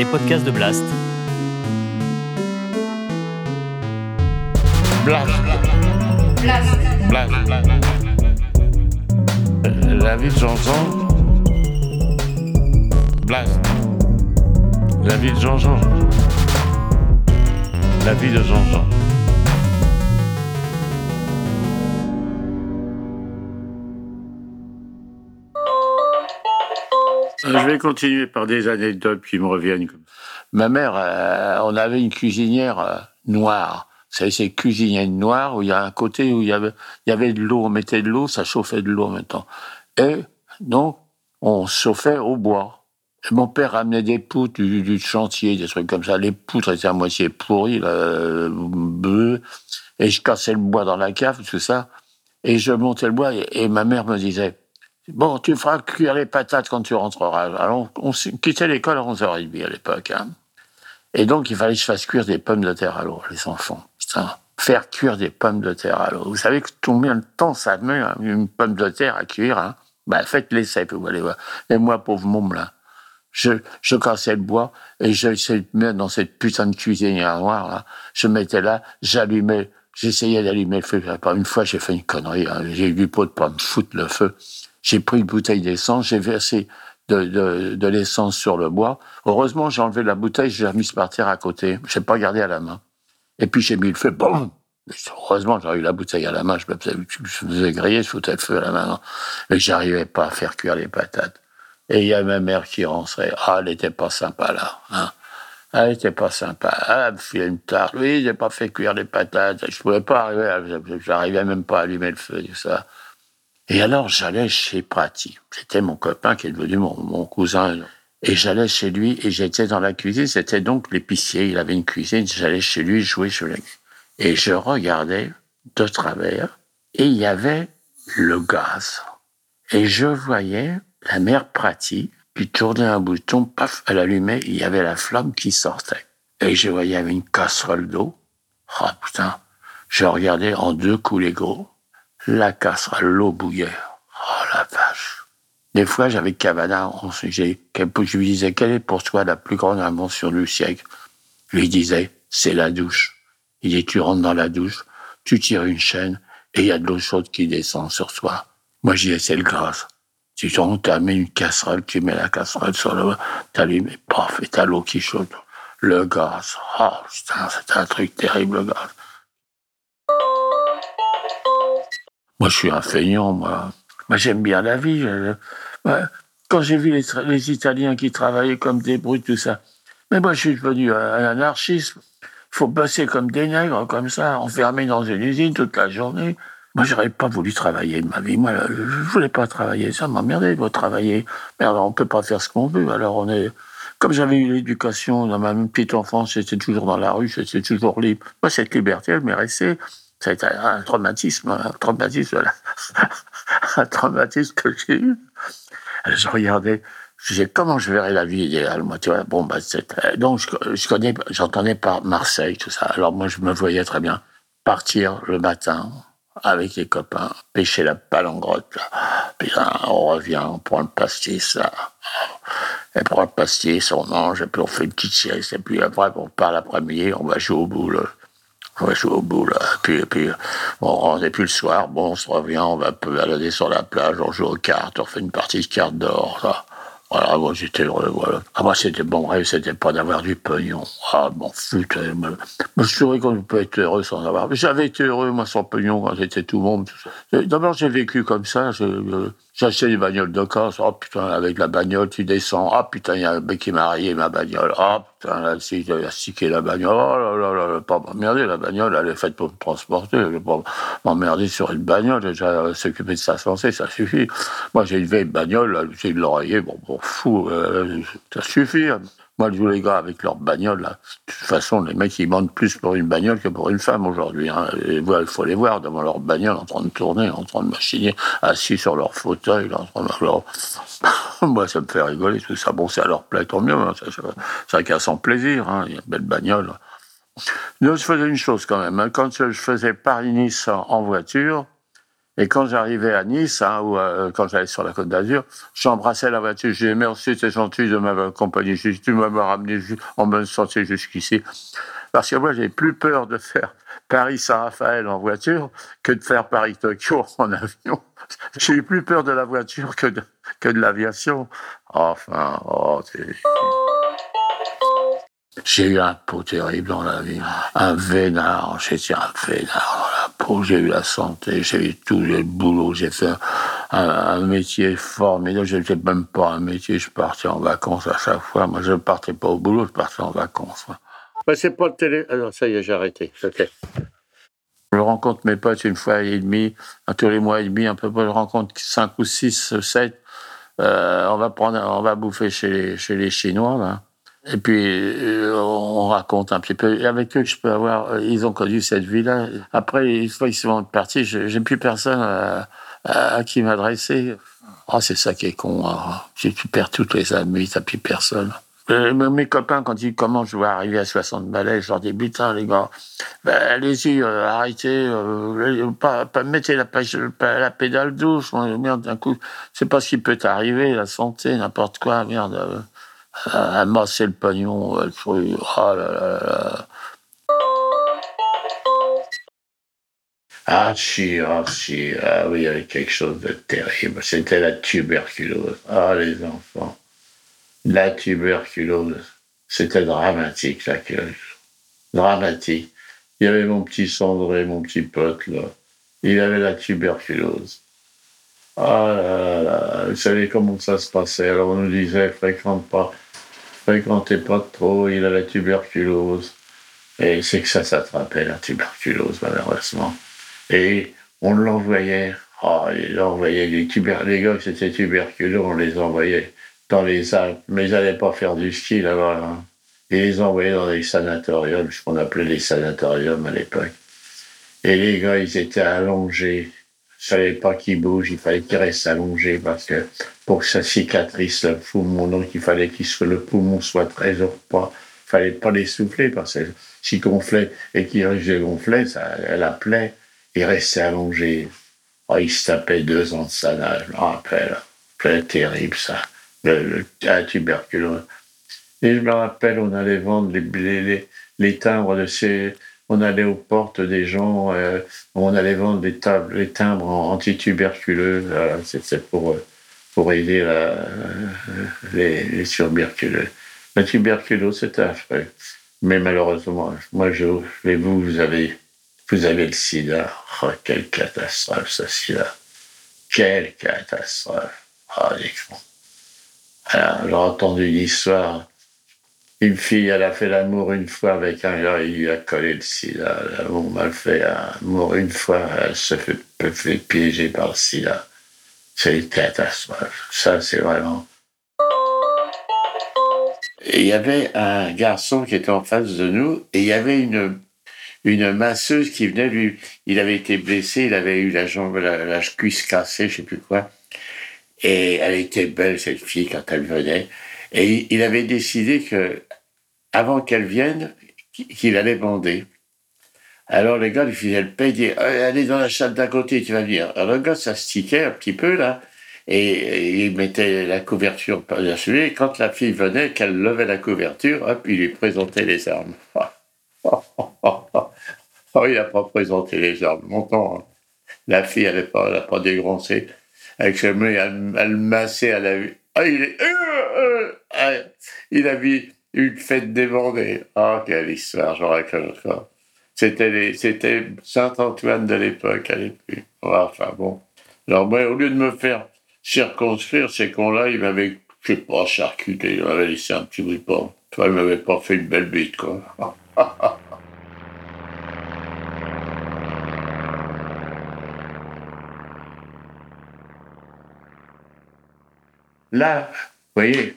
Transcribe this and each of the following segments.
les podcasts de Blast. Blast. Blast. La vie de Jean-Jean. Blast. La vie de Jean-Jean. La vie de Jean-Jean. Je vais continuer par des anecdotes qui me reviennent. Ma mère, euh, on avait une cuisinière euh, noire. Vous savez, c'est cuisinière noire où il y a un côté où il y avait, il y avait de l'eau, on mettait de l'eau, ça chauffait de l'eau en même temps. Et donc, on chauffait au bois. Mon père ramenait des poutres du, du chantier, des trucs comme ça. Les poutres étaient à moitié pourries, là, euh, bleues. Et je cassais le bois dans la cave, tout ça. Et je montais le bois et ma mère me disait, Bon, tu feras cuire les patates quand tu rentreras. Alors, on, quittait l'école à 11h30 à l'époque. Hein. Et donc, il fallait que je fasse cuire des pommes de terre à l'eau, les enfants. Putain, faire cuire des pommes de terre à l'eau. Vous savez combien de temps ça met, hein, une pomme de terre à cuire hein? Bah, Faites l'essai, vous allez voir. Et moi, pauvre môme, là, je, je cassais le bois et j'essayais de mettre dans cette putain de cuisinière noire, là. Je mettais là, j'allumais, j'essayais d'allumer le feu. Une fois, j'ai fait une connerie. hein. J'ai eu du pot de pas me foutre le feu. J'ai pris une bouteille d'essence, j'ai versé de, l'essence sur le bois. Heureusement, j'ai enlevé la bouteille, j'ai remise par terre à côté. J'ai pas gardé à la main. Et puis j'ai mis le feu, bon Heureusement, j'aurais eu la bouteille à la main, je me faisais, je griller, je foutais le feu à la main. Mais j'arrivais pas à faire cuire les patates. Et il y a ma mère qui rentrait. Ah, elle était pas sympa, là. Hein. Elle était pas sympa. Ah, elle me filait une tarte. Oui, j'ai pas fait cuire les patates. Je pouvais pas arriver, à- j'arrivais même pas à allumer le feu, tout ça. Et alors, j'allais chez Prati. C'était mon copain qui est devenu mon, mon cousin. Et j'allais chez lui et j'étais dans la cuisine. C'était donc l'épicier. Il avait une cuisine. J'allais chez lui jouer chez lui. Et je regardais de travers et il y avait le gaz. Et je voyais la mère Prati qui tournait un bouton, paf, elle allumait, il y avait la flamme qui sortait. Et je voyais une casserole d'eau. Ah putain, je regardais en deux coups les gros. La casserole, l'eau bouillait. Oh la vache. Des fois, j'avais Cavana, on j'ai- je lui disais, quelle est pour toi la plus grande invention du siècle? Je lui disais, c'est la douche. Il dit, tu rentres dans la douche, tu tires une chaîne, et il y a de l'eau chaude qui descend sur toi. Moi, j'y ai, c'est le gaz. Tu mets une casserole, tu mets la casserole sur le, t'allumes, et paf, et t'as l'eau qui chaude. Le gaz. Oh, putain, c'était un truc terrible, le gaz. Moi, je suis un feignant, moi. Moi, j'aime bien la vie. Quand j'ai vu les, Italiens qui travaillaient comme des brutes, tout ça. Mais moi, je suis devenu un, anarchiste. Il faut bosser comme des nègres, comme ça, enfermé dans une usine toute la journée. Moi, j'aurais pas voulu travailler de ma vie. Moi, je voulais pas travailler. Ça m'emmerdait de travailler. Merde, on peut pas faire ce qu'on veut. Alors, on est. Comme j'avais eu l'éducation dans ma petite enfance, j'étais toujours dans la rue, j'étais toujours libre. Moi, cette liberté, elle m'est restée. Ça un traumatisme, un traumatisme, un traumatisme que j'ai eu. Je regardais, je disais, comment je verrais la vie idéale, moi, tu vois. Bon, bah, donc, je, je connais, j'entendais par Marseille, tout ça. Alors, moi, je me voyais très bien partir le matin avec les copains, pêcher la palangrotte. Puis là, on revient, on prend le pastis, là. Et prend le pastis, on mange, et puis on fait une petite sieste, et puis après, on part l'après-midi, on va jouer au boule. On va jouer au boule, et puis, puis on rentre, et puis le soir, bon, on se revient, on va un peu balader sur la plage, on joue aux cartes, on fait une partie de cartes là. Voilà, moi j'étais heureux, voilà. Ah, moi c'était mon rêve, c'était pas d'avoir du pognon. Ah, euh, Moi, moi, je saurais qu'on peut être heureux sans avoir. J'avais été heureux, moi, sans pognon, quand j'étais tout monde. ça. Euh, D'abord, j'ai vécu comme ça. je- J'ai acheté des bagnoles de casse. Oh putain, avec la bagnole, tu descends. Ah putain, il y a un mec qui m'a rayé ma bagnole. Ah putain, là, si, il a stické la bagnole. Oh là là là pas m'emmerder, la bagnole, elle est faite pour me transporter. Je vais pas m'emmerder sur une bagnole. Déjà, s'occuper de sa santé, ça suffit. Moi, j'ai une vieille bagnole, j'ai de l'oreiller, bon, bon, fou, euh, ça suffit. Moi, tous les gars avec leur bagnole, là, de toute façon, les mecs, ils demandent plus pour une bagnole que pour une femme aujourd'hui. Hein. Il faut les voir devant leur bagnole en train de tourner, en train de machiner, assis sur leur fauteuil. En train de- alors, Moi, ça me fait rigoler, tout ça. Bon, c'est à leur plaît, tant mieux. Hein. Ça, ça, chacun son plaisir. Il y a une belle bagnole. Je faisais une chose quand même. hein. Quand je faisais Paris-Nice en voiture, Et quand j'arrivais à Nice, hein, ou euh, quand j'allais sur la Côte d'Azur, j'embrassais la voiture. Je disais merci, c'est gentil de m'avoir accompagné. Tu m'as ramené en bonne santé jusqu'ici. Parce que moi, j'ai plus peur de faire Paris-Saint-Raphaël en voiture que de faire Paris-Tokyo en avion. J'ai eu plus peur de la voiture que de, l'aviation. Enfin, oh, j'ai eu un pot terrible dans la vie. Un vénard. J'étais un vénard J'ai eu la santé. J'ai eu tout. le boulot. J'ai fait un, métier formidable. J'étais même pas un métier. Je partais en vacances à chaque fois. Moi, je ne partais pas au boulot. Je partais en vacances. Bah, c'est pas le télé. Alors, ah ça y est, j'ai arrêté. Je rencontre mes potes une fois et demi, tous les mois et demi, un peu. Je rencontre cinq ou six, sept. Euh, on va prendre, on va bouffer chez les, chez les Chinois là. Et puis euh, on raconte un petit peu. Et avec eux, je peux avoir. Euh, ils ont connu cette vie-là. Après, une fois qu'ils sont partis, j'ai plus personne à, à, qui m'adresser. oh, c'est ça qui est con. Hein. Tu perds toutes les amis, t'as plus personne. Euh, mes copains, quand ils commencent, je vois arriver à 60 balais, je leur dis, putain, les gars, ben, allez-y, euh, arrêtez, euh, pas, mettez la, pédale douce, merde, d'un coup, c'est pas ce qui peut t'arriver, la santé, n'importe quoi, merde, amasser le pognon, oh là là là. Ah, si, ah, si, ah oui, il y avait quelque chose de terrible, c'était la tuberculose. Ah, les enfants la tuberculose. C'était dramatique, la queue. Dramatique. Il y avait mon petit Sandré, mon petit pote, là. Il avait la tuberculose. Ah là là, vous savez comment ça se passait. Alors on nous disait, fréquente pas, fréquentez pas trop, il a la tuberculose. Et c'est que ça s'attrapait, la tuberculose, malheureusement. Et on l'envoyait, envoyait les, gars qui étaient tuberculeux, on les envoyait dans les Alpes, mais ils n'allaient pas faire du ski là-bas. Hein. Ils les envoyaient dans des sanatoriums, ce qu'on appelait les sanatoriums à l'époque. Et les gars, ils étaient allongés. Il fallait pas qu'ils bougent, il fallait qu'ils restent allongés parce que pour que ça cicatrise le poumon, donc il fallait que le poumon soit très repas. Il fallait pas les souffler parce que s'ils gonflaient et qu'ils gonflaient, ça, la plaie, ils restaient allongés. Oh, ils se tapaient deux ans de sana, je me rappelle. Plaie terrible, ça le, la tuberculose. Et je me rappelle, on allait vendre les, les, les timbres de ces. On allait aux portes des gens, euh, on allait vendre des tables, les timbres anti-tuberculeux. C'était pour, pour aider la, les, les tuberculeux. La tuberculose, c'était affreux. Mais malheureusement, moi, je, vous, vous avez, vous avez le sida. Oh, quelle catastrophe, ce sida. Quelle catastrophe. Oh, alors, j'ai entendu l'histoire. Une fille, elle a fait l'amour une fois avec un gars, il lui a collé le sida. L'amour mal fait l'amour une fois, elle se fait, fait piéger par le sida. C'est une catastrophe. Ça, c'est vraiment. il y avait un garçon qui était en face de nous et il y avait une, une masseuse qui venait lui. Il avait été blessé, il avait eu la jambe, la, cuisse cassée, je sais plus quoi. Et elle était belle, cette fille, quand elle venait. Et il avait décidé que, avant qu'elle vienne, qu'il allait bander. Alors le gars lui faisait le paye, il dit Allez dans la salle d'à côté, tu vas venir. Alors le gars s'astiquait un petit peu, là, et, il mettait la couverture par-dessus. Et quand la fille venait, qu'elle levait la couverture, hop, il lui présentait les armes. oh, il n'a pas présenté les armes. Longtemps, hein. la fille, elle n'a pas, pas dégroncé avec ses mains, elle, elle massait, elle a vu. Ah, il est. Euh, euh, ah, il a vu une fête débordée. Ah, quelle histoire, je raconte encore. C'était, c'était Saint-Antoine de l'époque, à l'époque. Enfin bon. Alors, moi, au lieu de me faire circonscrire, ces cons-là, ils m'avaient, je sais pas, charcuté, ils m'avaient laissé un petit pain. Toi, ils m'avaient pas fait une belle bite, quoi. Là, vous voyez,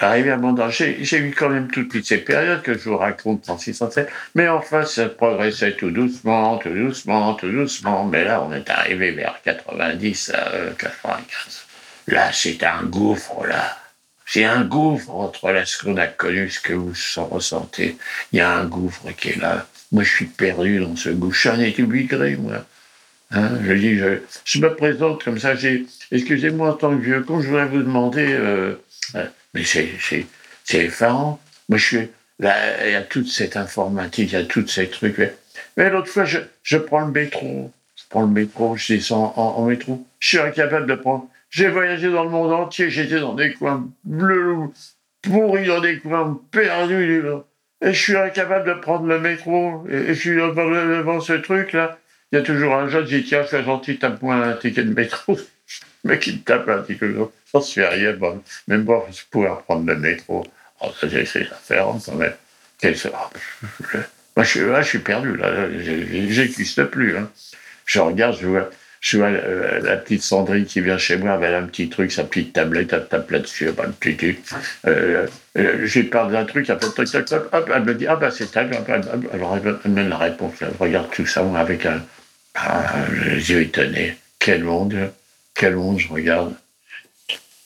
j'arrivais à danger. J'ai eu quand même toutes ces périodes que je vous raconte en 607. Mais enfin, ça progressait tout doucement, tout doucement, tout doucement. Mais là, on est arrivé vers 90, 95. Euh, là, c'est un gouffre, là. C'est un gouffre entre là, ce qu'on a connu, ce que vous ressentez. Il y a un gouffre qui est là. Moi, je suis perdu dans ce gouffre. Je suis un moi. Hein, je dis, je, me présente comme ça. Excusez-moi en tant que vieux con, je voudrais vous demander. Euh, euh, mais c'est effarant. Moi, je suis. Là, il y a toute cette informatique, il y a tous ces trucs. Mais l'autre fois, je, je, prends le métro. Je prends le métro, je descends en, métro. Je suis incapable de prendre. J'ai voyagé dans le monde entier, j'étais dans des coins bleus, pourris, dans des coins perdus. Et je suis incapable de prendre le métro. Et, je suis devant ce truc-là. Il y a toujours un jeune qui dit Tiens, fais gentil, tape-moi un ticket de métro. le mec, il tape un ticket de métro. Se fait rien. Bon. Même moi, je pourrais prendre le métro. Oh, ça, c'est affaire quand. Quelle... Moi, je suis, je suis perdu, là. J'existe plus. Hein. Je regarde, je vois, je euh, la petite Sandrine qui vient chez moi avec un petit truc, sa petite tablette, elle tape là-dessus, un petit euh, euh, J'ai parlé d'un truc, elle, fait, toc, toc, hop, elle me dit, ah ben c'est ça. Alors elle me donne la réponse. Je regarde tout ça avec un, ah, les yeux étonnés. Quel monde, quel monde, je regarde.